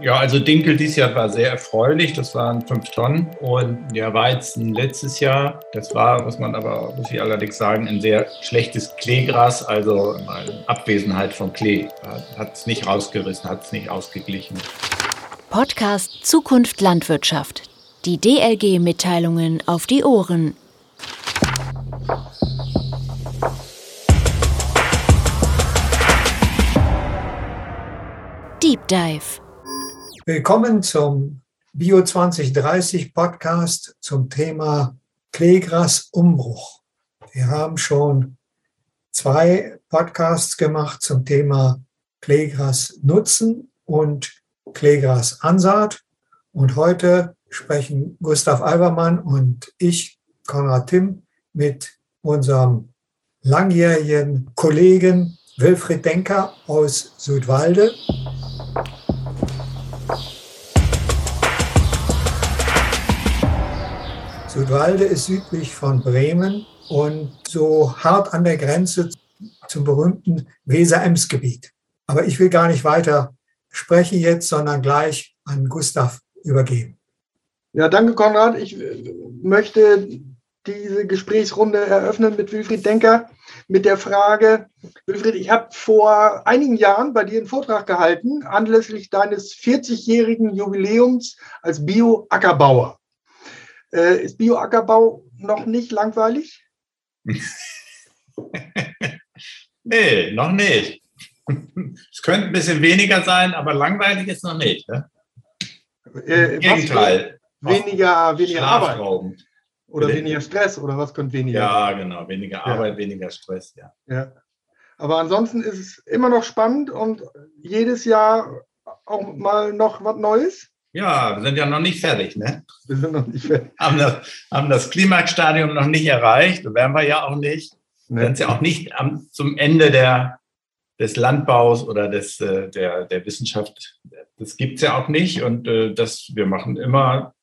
Ja, also Dinkel dieses Jahr war sehr erfreulich. Das waren fünf Tonnen. Und der Weizen letztes Jahr, das war, muss man aber, muss ich allerdings sagen, ein sehr schlechtes Kleegras, also Abwesenheit von Klee. Hat es nicht rausgerissen, hat es nicht ausgeglichen. Podcast Zukunft Landwirtschaft. Die DLG-Mitteilungen auf die Ohren. Deep Dive. Willkommen zum Bio 2030 Podcast zum Thema Kleegrasumbruch. Wir haben schon zwei Podcasts gemacht zum Thema Kleegras nutzen und Kleegras Ansaat. Und heute sprechen Gustav Albermann und ich, Konrad Timm, mit unserem langjährigen Kollegen Wilfried Denker aus Südwalde. Südwalde ist südlich von Bremen und so hart an der Grenze zum berühmten Weser-Ems-Gebiet. Aber ich will gar nicht weiter sprechen jetzt, sondern gleich an Gustav übergeben. Ja, danke Konrad. Ich äh, möchte diese Gesprächsrunde eröffnen mit Wilfried Denker mit der Frage, Wilfried, ich habe vor einigen Jahren bei dir einen Vortrag gehalten anlässlich deines 40-jährigen Jubiläums als Bio-Ackerbauer. Äh, ist Bioackerbau noch nicht langweilig? nee, noch nicht. Es könnte ein bisschen weniger sein, aber langweilig ist noch nicht. Ne? Äh, Im Gegenteil. Weniger, weniger Arbeit. Oder weniger Stress oder was könnte weniger? Ja, genau. Weniger ja. Arbeit, weniger Stress, ja. ja. Aber ansonsten ist es immer noch spannend und jedes Jahr auch mal noch was Neues. Ja, wir sind ja noch nicht fertig, ne? Wir sind noch nicht fertig. Haben das, haben das Klimaxstadium noch nicht erreicht, werden wir ja auch nicht. Nee. Wir sind ja auch nicht am, zum Ende der, des Landbaus oder des, äh, der, der Wissenschaft. Das gibt es ja auch nicht und äh, das, wir machen immer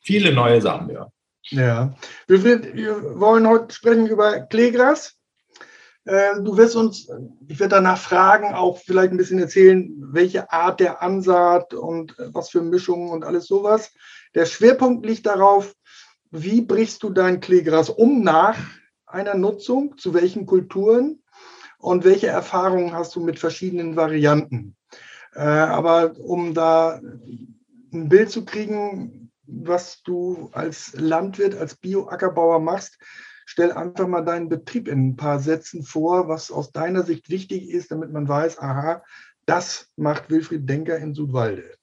viele neue Sachen, ja. Ja, wir, wir wollen heute sprechen über Kleegras. Ähm, du wirst uns, ich werde danach fragen, auch vielleicht ein bisschen erzählen, welche Art der Ansaat und äh, was für Mischungen und alles sowas. Der Schwerpunkt liegt darauf, wie brichst du dein Kleegras um nach einer Nutzung, zu welchen Kulturen und welche Erfahrungen hast du mit verschiedenen Varianten. Äh, aber um da ein Bild zu kriegen, was du als Landwirt, als Bioackerbauer machst, stell einfach mal deinen Betrieb in ein paar Sätzen vor, was aus deiner Sicht wichtig ist, damit man weiß, aha, das macht Wilfried Denker in Südwalde.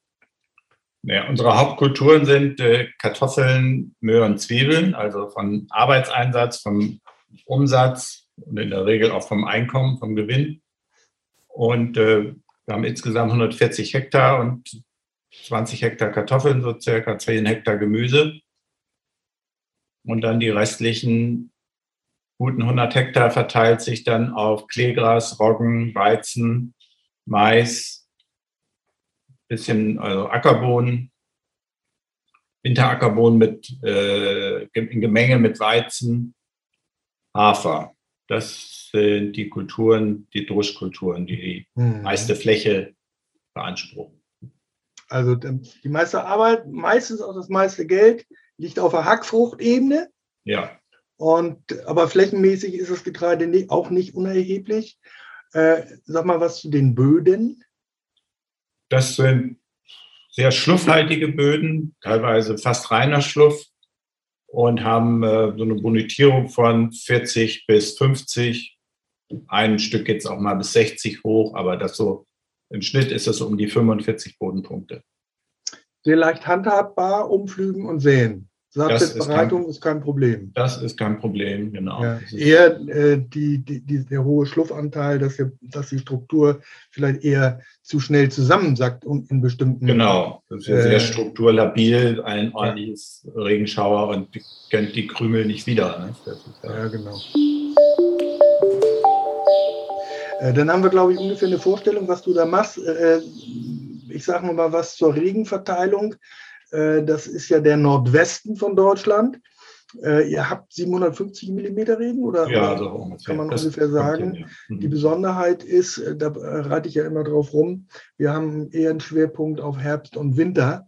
Ja, unsere Hauptkulturen sind äh, Kartoffeln, Möhren, Zwiebeln, also von Arbeitseinsatz, vom Umsatz und in der Regel auch vom Einkommen, vom Gewinn. Und äh, wir haben insgesamt 140 Hektar und 20 Hektar Kartoffeln, so circa 10 Hektar Gemüse. Und dann die restlichen guten 100 Hektar verteilt sich dann auf Kleegras, Roggen, Weizen, Mais, bisschen also Ackerbohnen, Winterackerbohnen mit äh, in Gemenge mit Weizen, Hafer. Das sind die Kulturen, die Druschkulturen, die die hm. meiste Fläche beanspruchen. Also die meiste Arbeit, meistens auch das meiste Geld liegt auf der Hackfruchtebene. Ja. Und, aber flächenmäßig ist das Getreide auch nicht unerheblich. Äh, sag mal was zu den Böden. Das sind sehr schluffhaltige Böden, teilweise fast reiner Schluff und haben äh, so eine Bonitierung von 40 bis 50. Ein Stück geht es auch mal bis 60 hoch, aber das so im Schnitt ist es um die 45 Bodenpunkte. Sehr leicht handhabbar, umflügen und säen. Saatbereitung ist, ist, kein Problem. Das ist kein Problem, genau. Ja, eher äh, die, die, die, der hohe Schluffanteil, dass, der, dass die Struktur vielleicht eher zu schnell zusammensackt und in bestimmten. Genau, das ist ja äh, sehr strukturlabil, ein ordentliches ja. Regenschauer und kennt die Krümel nicht wieder. Ne? Ja, ja, genau. Äh, dann haben wir, glaube ich, ungefähr eine Vorstellung, was du da machst. Ich sage mal was zur Regenverteilung. Äh, das ist ja der Nordwesten von Deutschland. Äh, ihr habt 750 Millimeter Regen oder, Ja, oder so ungefähr. kann man Das ungefähr sagen. hin, ja. Mhm. Die Besonderheit ist, äh, da reite ich ja immer drauf rum, wir haben eher einen Schwerpunkt auf Herbst und Winter.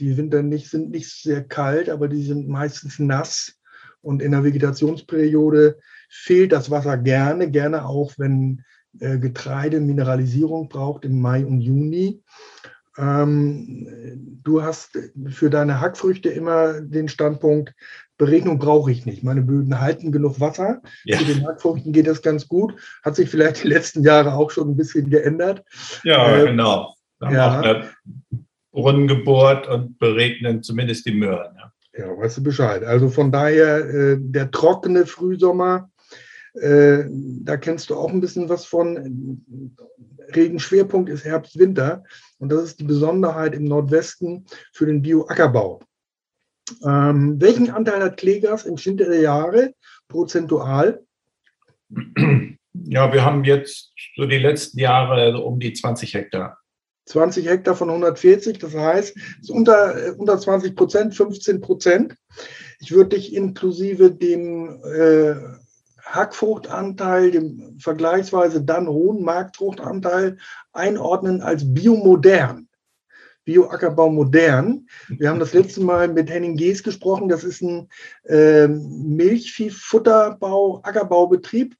Die Winter nicht, sind nicht sehr kalt, aber die sind meistens nass. Und in der Vegetationsperiode fehlt das Wasser gerne, gerne auch, wenn Getreide Mineralisierung braucht im Mai und Juni. Ähm, du hast für deine Hackfrüchte immer den Standpunkt, Beregnung brauche ich nicht. Meine Böden halten genug Wasser. Ja. Für den Hackfrüchten geht das ganz gut. Hat sich vielleicht die letzten Jahre auch schon ein bisschen geändert. Ja, Äh, genau. Da haben ja. auch eine Brunnen gebohrt und beregnen zumindest die Möhren. Ja. Ja, weißt du Bescheid. Also von daher, äh, der trockene Frühsommer, äh, da kennst du auch ein bisschen was von. Regenschwerpunkt ist Herbst, Winter. Und das ist die Besonderheit im Nordwesten für den Bioackerbau. Ähm, welchen Anteil hat Kleegas im Schnitt der Jahre prozentual? ja, wir haben jetzt so die letzten Jahre so um die 20 Hektar. 20 Hektar von 140, das heißt, es ist unter, unter 20 Prozent, 15 Prozent. Ich würde dich inklusive dem äh, Hackfruchtanteil, dem vergleichsweise dann hohen Marktfruchtanteil einordnen als biomodern. Bioackerbau modern. Wir haben das letzte Mal mit Henning Gees gesprochen. Das ist ein äh, Milchviehfutterbau, Ackerbaubetrieb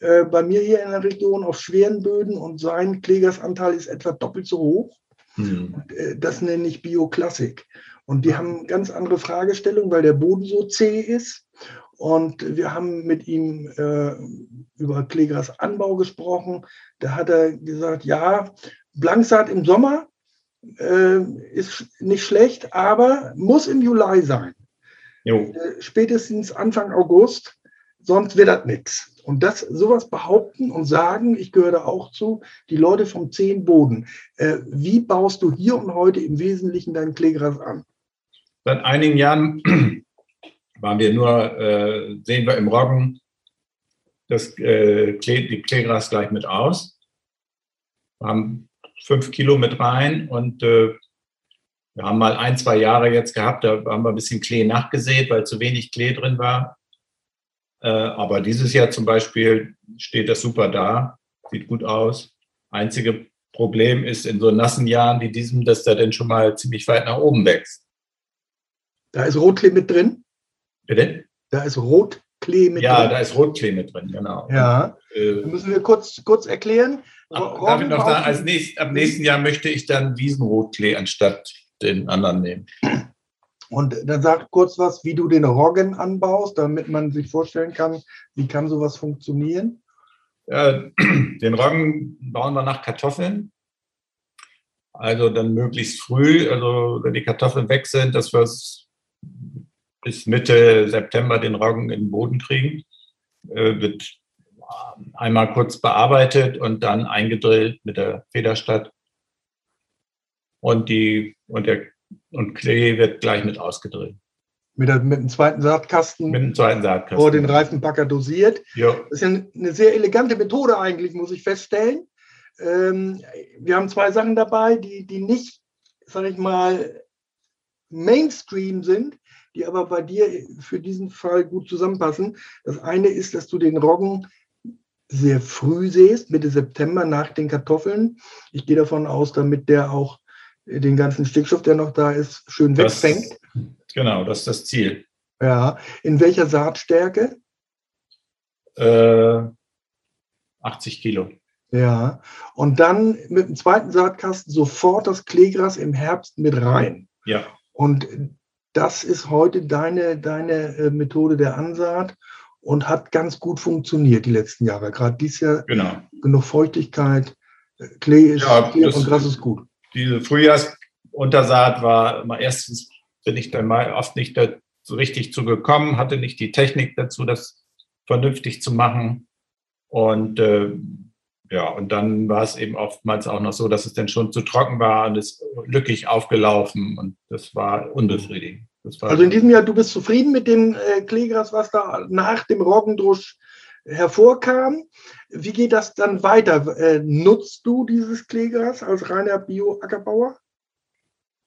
äh, bei mir hier in der Region auf schweren Böden und sein Klägersanteil ist etwa doppelt so hoch. Hm. Äh, Das nenne ich Bioklassik. Und die haben ganz andere Fragestellungen, weil der Boden so zäh ist. Und wir haben mit ihm äh, über Klegras Anbau gesprochen. Da hat er gesagt, ja, Blanksaat im Sommer äh, ist nicht schlecht, aber muss im Juli sein. Äh, spätestens Anfang August, sonst wird das nichts. Und das, sowas behaupten und sagen, ich gehöre da auch zu, die Leute vom zehn Boden. Äh, wie baust du hier und heute im Wesentlichen dein Klegras an? Seit einigen Jahren waren wir nur, äh, sehen wir im Roggen das äh, Klee, die Kleegras gleich mit aus. Wir haben fünf Kilo mit rein und äh, wir haben mal ein, zwei Jahre jetzt gehabt, da haben wir ein bisschen Klee nachgesät, weil zu wenig Klee drin war. Äh, aber dieses Jahr zum Beispiel steht das super da, sieht gut aus. Einzige Problem ist in so nassen Jahren wie diesem, dass der dann schon mal ziemlich weit nach oben wächst. Da ist Rotklee mit drin. Bitte? Da ist Rotklee mit Ja, drin. da ist Rotklee mit drin, genau. ja. Äh, Da müssen wir kurz, kurz erklären. Ab, darf ich noch sagen, als nächst, ab nächsten Jahr möchte ich dann Wiesenrotklee anstatt den anderen nehmen. Und dann sag kurz was, wie du den Roggen anbaust, damit man sich vorstellen kann, wie kann sowas funktionieren. Ja, den Roggen bauen wir nach Kartoffeln. Also dann möglichst früh, also wenn die Kartoffeln weg sind, dass wir es bis Mitte September den Roggen in den Boden kriegen. Äh, wird einmal kurz bearbeitet und dann eingedrillt mit der Federstadt. Und, die, und, der, und Klee wird gleich mit ausgedrillt. Mit, der, mit dem zweiten Saatkasten Mit dem zweiten Saatkasten. vor den Reifenpacker dosiert. Ja, Das ist ja eine sehr elegante Methode eigentlich, muss ich feststellen. Ähm, wir haben zwei Sachen dabei, die, die nicht, sage ich mal, Mainstream sind, die aber bei dir für diesen Fall gut zusammenpassen. Das eine ist, dass du den Roggen sehr früh säst, Mitte September nach den Kartoffeln. Ich gehe davon aus, damit der auch den ganzen Stickstoff, der noch da ist, schön Das- wegfängt. genau, das ist das Ziel. Ja. In welcher Saatstärke? Äh, 80 Kilo. Ja, und dann mit dem zweiten Saatkasten sofort das Kleegras im Herbst mit rein. Ja, Und das ist heute deine, deine äh, Methode der Ansaat und hat ganz gut funktioniert die letzten Jahre. Gerade dieses Jahr genau. genug Feuchtigkeit, äh, Klee ist Ja, das- und Gras ist gut. Diese Frühjahrsuntersaat war immer erstens bin ich dann mal oft nicht so richtig zu gekommen, hatte nicht die Technik dazu, das vernünftig zu machen. Und äh, ja, und dann war es eben oftmals auch noch so, dass es dann schon zu trocken war und es lückig aufgelaufen und das war unbefriedigend. Das war Also in diesem Jahr, du bist zufrieden mit dem äh, Kleegras, was da nach dem Roggendrusch hervorkam. Wie geht das dann weiter? Äh, nutzt du dieses Kleegras als reiner Bio-Ackerbauer?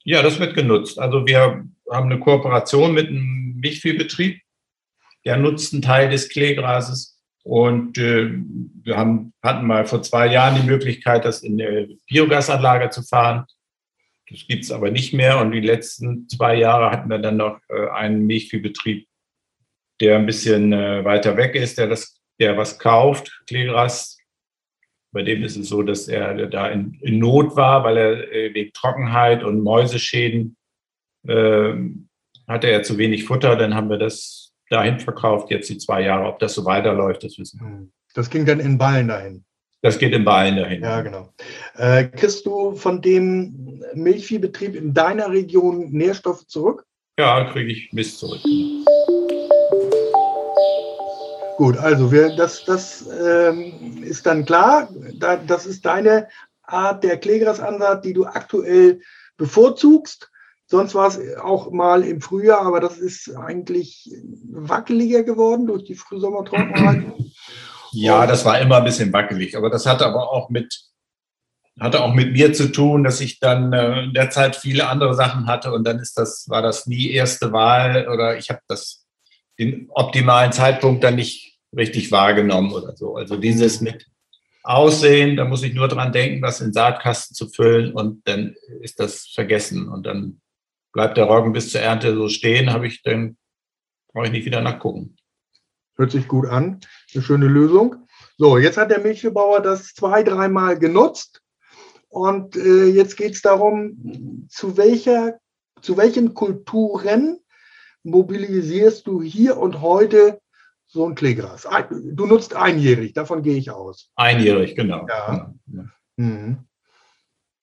Ja, das wird genutzt. Also wir haben eine Kooperation mit einem Milchviehbetrieb. Der nutzt einen Teil des Kleegrases. Und äh, wir haben, hatten mal vor zwei Jahren die Möglichkeit, das in der Biogasanlage zu fahren. Das gibt es aber nicht mehr. Und die letzten zwei Jahre hatten wir dann noch äh, einen Milchviehbetrieb, der ein bisschen äh, weiter weg ist, der das, der was kauft, Kleegras. Bei dem ist es so, dass er da in, in Not war, weil er äh, wegen Trockenheit und Mäuseschäden äh, hatte er zu wenig Futter. Dann haben wir das dahin verkauft, jetzt die zwei Jahre. Ob das so weiterläuft, das wissen wir. Hm. Das ging dann in Ballen dahin. Das geht in Ballen dahin. Ja, genau. Äh, kriegst du von dem Milchviehbetrieb in deiner Region Nährstoffe zurück? Ja, kriege ich Mist zurück. Gut, also wir, das, das ähm, ist dann klar. Da, das ist deine Art der Klägerasansatz, die du aktuell bevorzugst. Sonst war es auch mal im Frühjahr, aber das ist eigentlich wackeliger geworden durch die Frühsommertrockenheit. Ja, das war immer ein bisschen wackelig, aber das hatte aber auch mit, hatte auch mit mir zu tun, dass ich dann äh, in der Zeit viele andere Sachen hatte und dann ist das, war das nie erste Wahl oder ich habe das den optimalen Zeitpunkt dann nicht richtig wahrgenommen oder so. Also dieses mit Aussehen, da muss ich nur dran denken, was in Saatkasten zu füllen und dann ist das vergessen und dann bleibt der Roggen bis zur Ernte so stehen, habe ich dann brauche ich nicht wieder nachgucken. Hört sich gut an. Eine schöne Lösung. So, jetzt hat der Milchviehbauer das zwei, dreimal genutzt. Und äh, jetzt geht es darum, zu, welcher, zu welchen Kulturen mobilisierst du hier und heute so ein Kleegras? Du nutzt einjährig, davon gehe ich aus. Einjährig, genau. Ja. Mhm.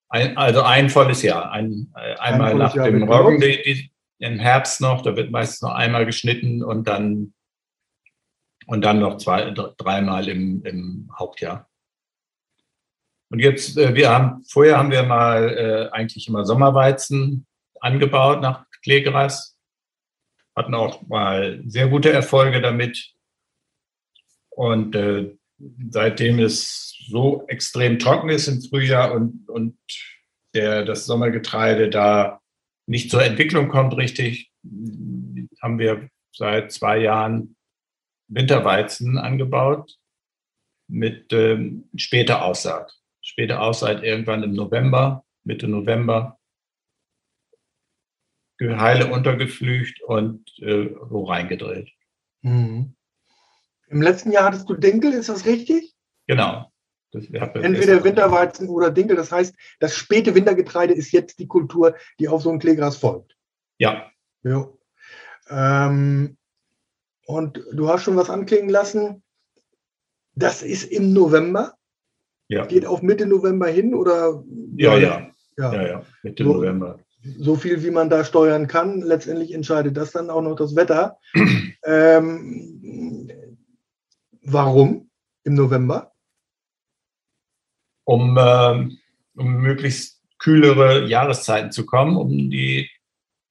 Ein, also ein volles Jahr. Ein, äh, einmal ein nach Jahr dem Roggen im Herbst noch, da wird meistens noch einmal geschnitten und dann und dann noch zwei, dreimal im, im Hauptjahr. Und jetzt, äh, wir haben, vorher haben wir mal äh, eigentlich immer Sommerweizen angebaut nach Kleegras, hatten auch mal sehr gute Erfolge damit. Und äh, seitdem es so extrem trocken ist im Frühjahr und, und der, das Sommergetreide da nicht zur Entwicklung kommt richtig, haben wir seit zwei Jahren Winterweizen angebaut mit ähm, später Aussaat. Später Aussaat irgendwann im November, Mitte November. Heile untergeflücht und äh, so reingedreht. Mhm. Im letzten Jahr hattest du Dinkel, ist das richtig? Genau. Das, Entweder Winterweizen oder Dinkel. Das heißt, das späte Wintergetreide ist jetzt die Kultur, die auf so ein Kleegras folgt. Ja. ja. Ähm, und du hast schon was anklingen lassen. Das ist im November. Ja. Geht auf Mitte November hin oder? Ja, ja. Ja, ja, ja. Mitte so, November. So viel, wie man da steuern kann. Letztendlich entscheidet das dann auch noch das Wetter. ähm, warum im November? Um, äh, um möglichst kühlere Jahreszeiten zu kommen, um die,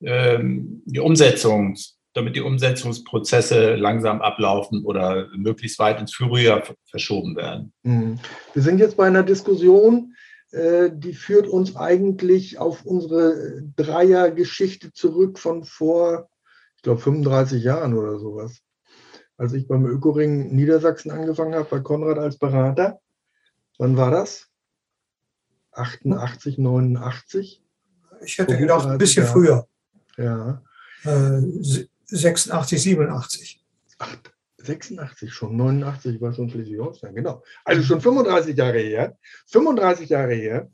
ähm, die Umsetzung damit die Umsetzungsprozesse langsam ablaufen oder möglichst weit ins Frühjahr verschoben werden. Mhm. Wir sind jetzt bei einer Diskussion, äh, die führt uns eigentlich auf unsere Dreiergeschichte zurück von vor, ich glaube, 35 Jahren oder sowas. Als ich beim Ökoring Niedersachsen angefangen habe, bei Konrad als Berater. Wann war das? 88, 89? Ich hätte gedacht, ein bisschen früher. Ja. Äh, 86, 87. Ach, 86 schon, 89 war schon Schleswig-Holstein, genau. Also schon 35 Jahre her. 35 Jahre her.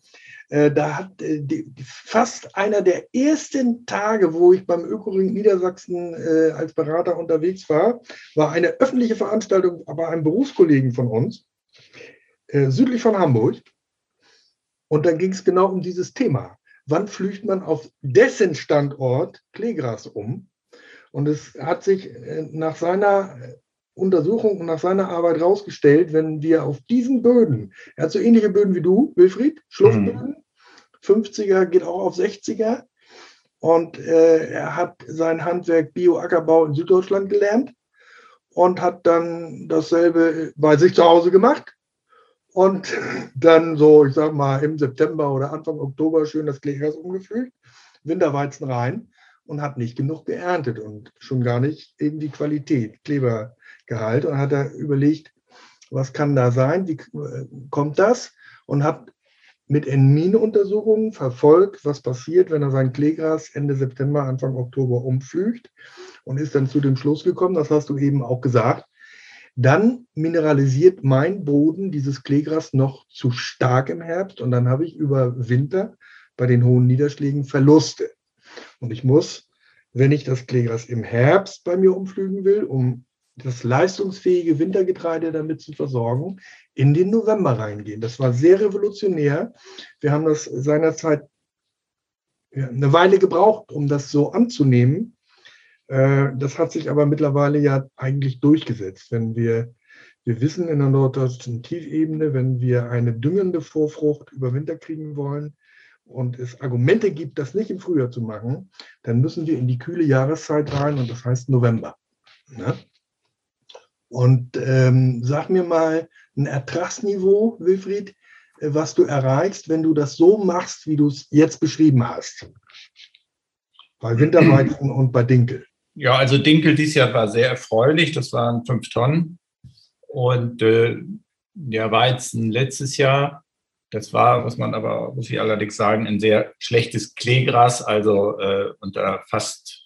Äh, da hat äh, die, fast einer der ersten Tage, wo ich beim Ökoring Niedersachsen äh, als Berater unterwegs war, war eine öffentliche Veranstaltung bei einem Berufskollegen von uns, äh, südlich von Hamburg. Und dann ging es genau um dieses Thema. Wann flücht man auf dessen Standort Kleegras um? Und es hat sich äh, nach seiner Untersuchung und nach seiner Arbeit herausgestellt, wenn wir auf diesen Böden, er hat so ähnliche Böden wie du, Wilfried, Schluffböden, mhm. 50er geht auch auf 60er. Und äh, er hat sein Handwerk Bioackerbau in Süddeutschland gelernt und hat dann dasselbe bei sich zu Hause gemacht. Und dann so, ich sag mal, im September oder Anfang Oktober schön das Kleegras umgefüllt, Winterweizen rein und hat nicht genug geerntet und schon gar nicht irgendwie Qualität, Klebergehalt. Und hat er überlegt, was kann da sein, wie äh, kommt das? Und hat mit Enmin-Untersuchungen verfolgt, was passiert, wenn er sein Kleegras Ende September, Anfang Oktober umflügt und ist dann zu dem Schluss gekommen, das hast du eben auch gesagt, dann mineralisiert mein Boden dieses Kleegras noch zu stark im Herbst und dann habe ich über Winter bei den hohen Niederschlägen Verluste. Und ich muss, wenn ich das Kleegras im Herbst bei mir umflügen will, um das leistungsfähige Wintergetreide damit zu versorgen, in den November reingehen. Das war sehr revolutionär. Wir haben das seinerzeit eine Weile gebraucht, um das so anzunehmen. Äh, das hat sich aber mittlerweile ja eigentlich durchgesetzt. Wenn wir, wir wissen in der norddeutschen Tiefebene, wenn wir eine düngende Vorfrucht über Winter kriegen wollen und es Argumente gibt, das nicht im Frühjahr zu machen, dann müssen wir in die kühle Jahreszeit rein und das heißt November. Ne? Und ähm, sag mir mal ein Ertragsniveau, Wilfried, äh, was du erreichst, wenn du das so machst, wie du es jetzt beschrieben hast. Bei Winterweizen und bei Dinkel. Ja, also Dinkel dieses Jahr war sehr erfreulich. Das waren fünf Tonnen. Und äh, der Weizen letztes Jahr, das war, muss man aber, muss ich allerdings sagen, ein sehr schlechtes Kleegras, also äh, unter fast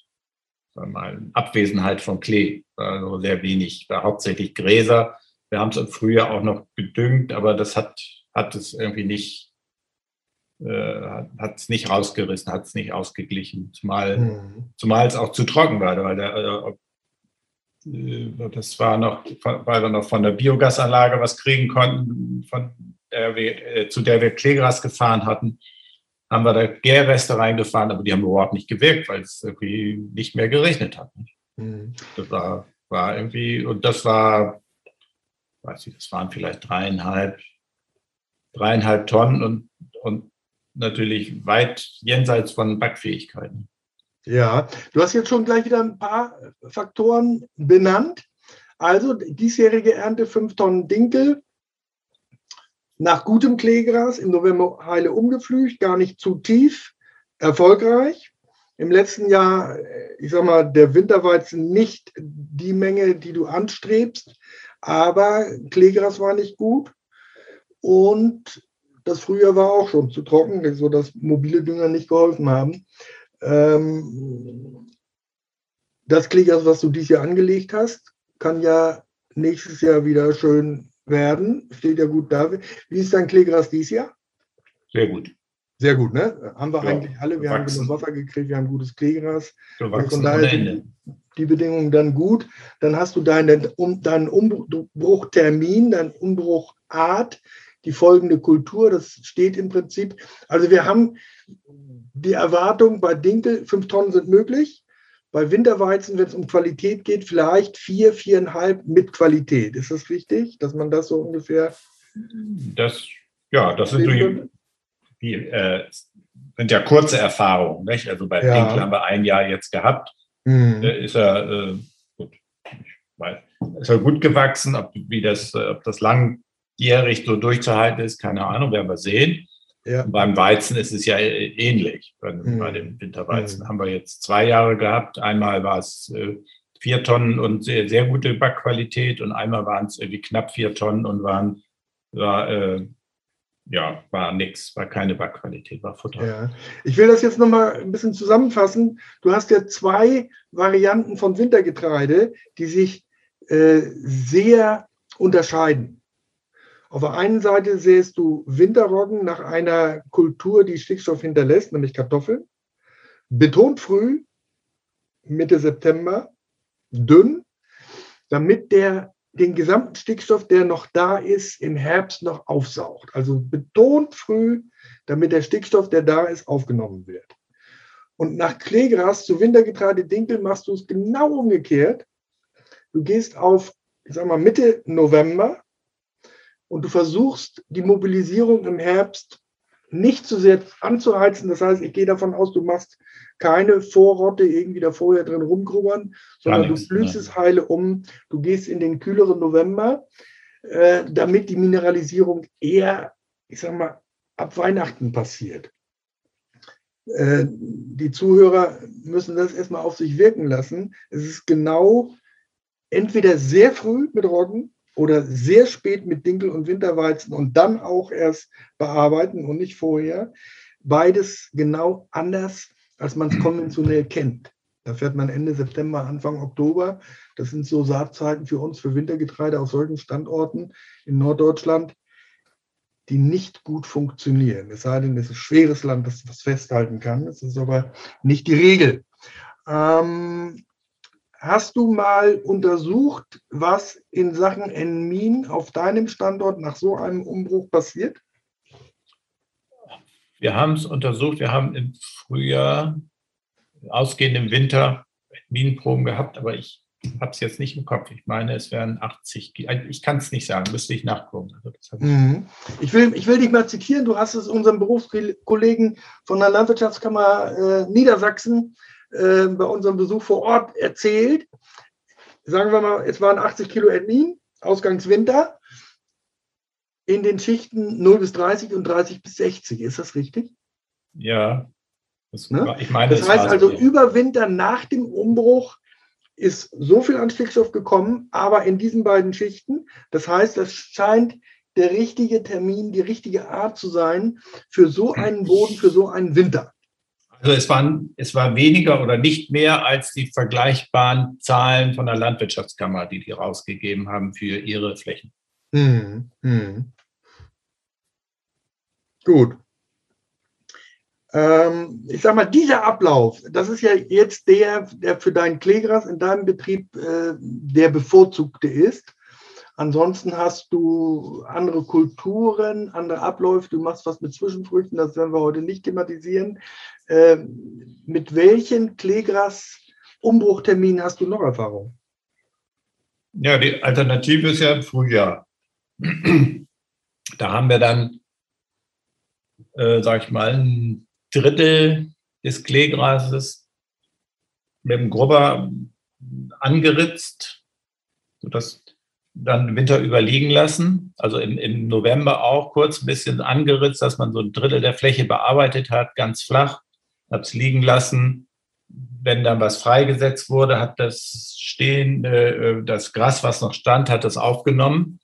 mal, Abwesenheit von Klee, also sehr wenig, war hauptsächlich Gräser. Wir haben es im Frühjahr auch noch gedüngt, aber das hat, hat es irgendwie nicht äh, hat es nicht rausgerissen, hat es nicht ausgeglichen, zumal, mhm. zumal es auch zu trocken war, weil der, äh, das war noch, weil wir noch von der Biogasanlage was kriegen konnten, von der wir, äh, zu der wir Kleegras gefahren hatten, haben wir da Gärreste reingefahren, aber die haben überhaupt nicht gewirkt, weil es irgendwie nicht mehr geregnet hat. Mhm. Das war, war irgendwie, und das war, weiß ich, das waren vielleicht dreieinhalb, dreieinhalb Tonnen und, und natürlich weit jenseits von Backfähigkeiten. Ja, du hast jetzt schon gleich wieder ein paar Faktoren benannt. Also diesjährige Ernte 5 Tonnen Dinkel, nach gutem Kleegras, im November heile umgepflügt, gar nicht zu tief, erfolgreich. Im letzten Jahr, ich sag mal, der Winterweizen nicht die Menge, die du anstrebst, aber Kleegras war nicht gut. Und das Frühjahr war auch schon zu trocken, sodass mobile Dünger nicht geholfen haben. Ähm, das Kleegras, was du dieses Jahr angelegt hast, kann ja nächstes Jahr wieder schön werden. Steht ja gut da. Wie ist dein Kleegras dieses Jahr? Sehr gut. Sehr gut, ne? Haben wir ja, eigentlich alle. Wir haben genug Wasser gekriegt, wir haben gutes Kleegras. Von daher sind die Bedingungen dann gut. Dann hast du deinen, um, deinen Umbruchtermin, deinen Umbruchart die folgende Kultur. Das steht im Prinzip. Also wir haben die Erwartung bei Dinkel, fünf Tonnen sind möglich. Bei Winterweizen, wenn es um Qualität geht, vielleicht vier, viereinhalb mit Qualität. Ist das richtig, dass man das so ungefähr? Das, ja, das sind, die, die äh, sind ja kurze Erfahrungen. Nicht? Also bei ja. Dinkel haben wir ein Jahr jetzt gehabt. Mhm. Ist er äh, gut. Ist er gut gewachsen, ob, wie das, ob das lang jährig so durchzuhalten ist, keine Ahnung, werden wir sehen. Ja. beim Weizen ist es ja ähnlich. Bei, mhm. bei dem Winterweizen mhm. haben wir jetzt zwei Jahre gehabt. Einmal war es äh, vier Tonnen und sehr, sehr gute Backqualität und einmal waren es irgendwie knapp vier Tonnen und waren, war, äh, ja, war nichts, war keine Backqualität, war Futter. Ja. Ich will das jetzt nochmal ein bisschen zusammenfassen. Du hast ja zwei Varianten von Wintergetreide, die sich äh, sehr unterscheiden. Auf der einen Seite sähst du Winterroggen nach einer Kultur, die Stickstoff hinterlässt, nämlich Kartoffeln. Betont früh, Mitte September, dünn, damit der den gesamten Stickstoff, der noch da ist, im Herbst noch aufsaugt. Also betont früh, damit der Stickstoff, der da ist, aufgenommen wird. Und nach Kleegras zu Wintergetreide Dinkel machst du es genau umgekehrt. Du gehst auf, ich sag mal, Mitte November und du versuchst, die Mobilisierung im Herbst nicht zu sehr anzuheizen. Das heißt, ich gehe davon aus, du machst keine Vorrotte irgendwie da vorher drin rumgrubbern, sondern du flügst es heile um. Du gehst in den kühleren November, äh, damit die Mineralisierung eher, ich sag mal, ab Weihnachten passiert. Äh, die Zuhörer müssen das erstmal auf sich wirken lassen. Es ist genau entweder sehr früh mit Roggen oder sehr spät mit Dinkel und Winterweizen und dann auch erst bearbeiten und nicht vorher. Beides genau anders, als man es konventionell kennt. Da fährt man Ende September, Anfang Oktober. Das sind so Saatzeiten für uns, für Wintergetreide auf solchen Standorten in Norddeutschland, die nicht gut funktionieren. Es sei denn, es ist ein schweres Land, das was festhalten kann. Das ist aber nicht die Regel. Ähm, hast du mal untersucht, was in Sachen Enmin auf deinem Standort nach so einem Umbruch passiert? Wir haben es untersucht. Wir haben im Frühjahr ausgehend im Winter Minenproben gehabt, aber ich habe es jetzt nicht im Kopf. Ich meine, es wären 80, ich kann es nicht sagen, müsste ich nachgucken. Also ich, mhm. ich, will, ich will dich mal zitieren, du hast es unserem Berufskollegen von der Landwirtschaftskammer äh, Niedersachsen äh, bei unserem Besuch vor Ort erzählt. Sagen wir mal, es waren 80 Kilo Etnin, Ausgangswinter, in den Schichten 0 bis 30 und 30 bis 60. Ist das richtig? Ja, das, ne? ich meine, das heißt also, so. über Winter nach dem Umbruch ist so viel an Stickstoff gekommen, aber in diesen beiden Schichten. Das heißt, das scheint der richtige Termin, die richtige Art zu sein für so einen Boden, für so einen Winter. Also es, waren, es war weniger oder nicht mehr als die vergleichbaren Zahlen von der Landwirtschaftskammer, die die rausgegeben haben für ihre Flächen. Hm, hm. Gut ähm, ich sag mal, dieser Ablauf, das ist ja jetzt der, der für dein Klegras in deinem Betrieb äh, der bevorzugte ist. Ansonsten hast du andere Kulturen, andere Abläufe, du machst was mit Zwischenfrüchten, das werden wir heute nicht thematisieren. Äh, mit welchen Klegras-Umbruchterminen hast du noch Erfahrung? Ja, die Alternative ist ja im Frühjahr. Da haben wir dann, äh, sag ich mal, ein Drittel des Kleegrases mit dem Grubber angeritzt, sodass dann den Winter überliegen lassen. Also im, im November auch kurz ein bisschen angeritzt, dass man so ein Drittel der Fläche bearbeitet hat, ganz flach, hat es liegen lassen. Wenn dann was freigesetzt wurde, hat das stehende, äh, das Gras, was noch stand, hat das aufgenommen.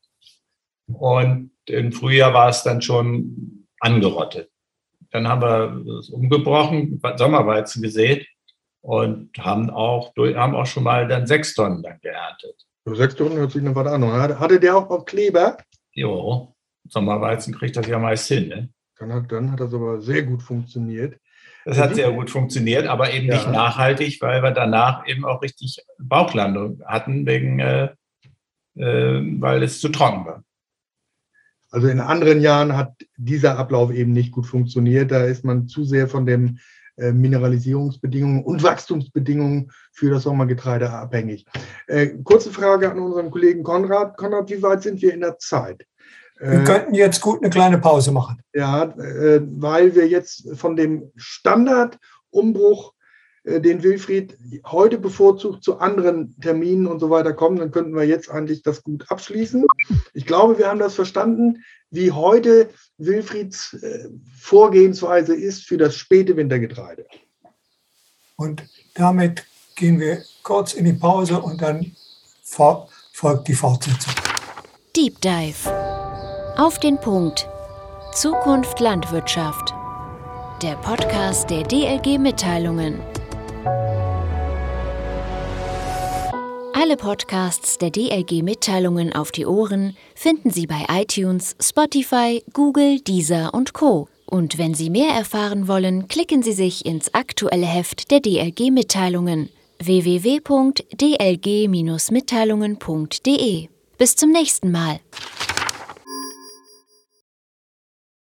Und im Frühjahr war es dann schon angerottet. Dann haben wir es umgebrochen, Sommerweizen gesät und haben auch, haben auch schon mal dann sechs Tonnen dann geerntet. Sechs Tonnen hört sich noch was an. Hatte der auch noch Kleber? Jo, Sommerweizen kriegt das ja meist hin. Ne? Dann, hat, dann hat das aber sehr gut funktioniert. Das hat sehr gut funktioniert, aber eben ja. nicht nachhaltig, weil wir danach eben auch richtig Bauchlandung hatten, wegen, äh, äh, weil es zu trocken war. Also in anderen Jahren hat dieser Ablauf eben nicht gut funktioniert. Da ist man zu sehr von äh, Mineralisierungsbedingungen und Wachstumsbedingungen für das Sommergetreide abhängig. Äh, kurze Frage an unseren Kollegen Konrad. Konrad, wie weit sind wir in der Zeit? Wir äh, könnten jetzt gut eine kleine Pause machen. Ja, äh, weil wir jetzt von dem Standardumbruch äh, den Wilfried heute bevorzugt zu anderen Terminen und so weiter kommen, dann könnten wir jetzt eigentlich das gut abschließen. Ich glaube, wir haben das verstanden, wie heute Wilfrieds äh, Vorgehensweise ist für das späte Wintergetreide. Und damit gehen wir kurz in die Pause und dann folgt die Fortsetzung. Deep Dive. Auf den Punkt. Zukunft Landwirtschaft. Der Podcast der DLG Mitteilungen. Alle Podcasts der DLG Mitteilungen auf die Ohren finden Sie bei iTunes, Spotify, Google, Deezer und Co. Und wenn Sie mehr erfahren wollen, klicken Sie sich ins aktuelle Heft der DLG Mitteilungen www.dlg-mitteilungen.de. Bis zum nächsten Mal.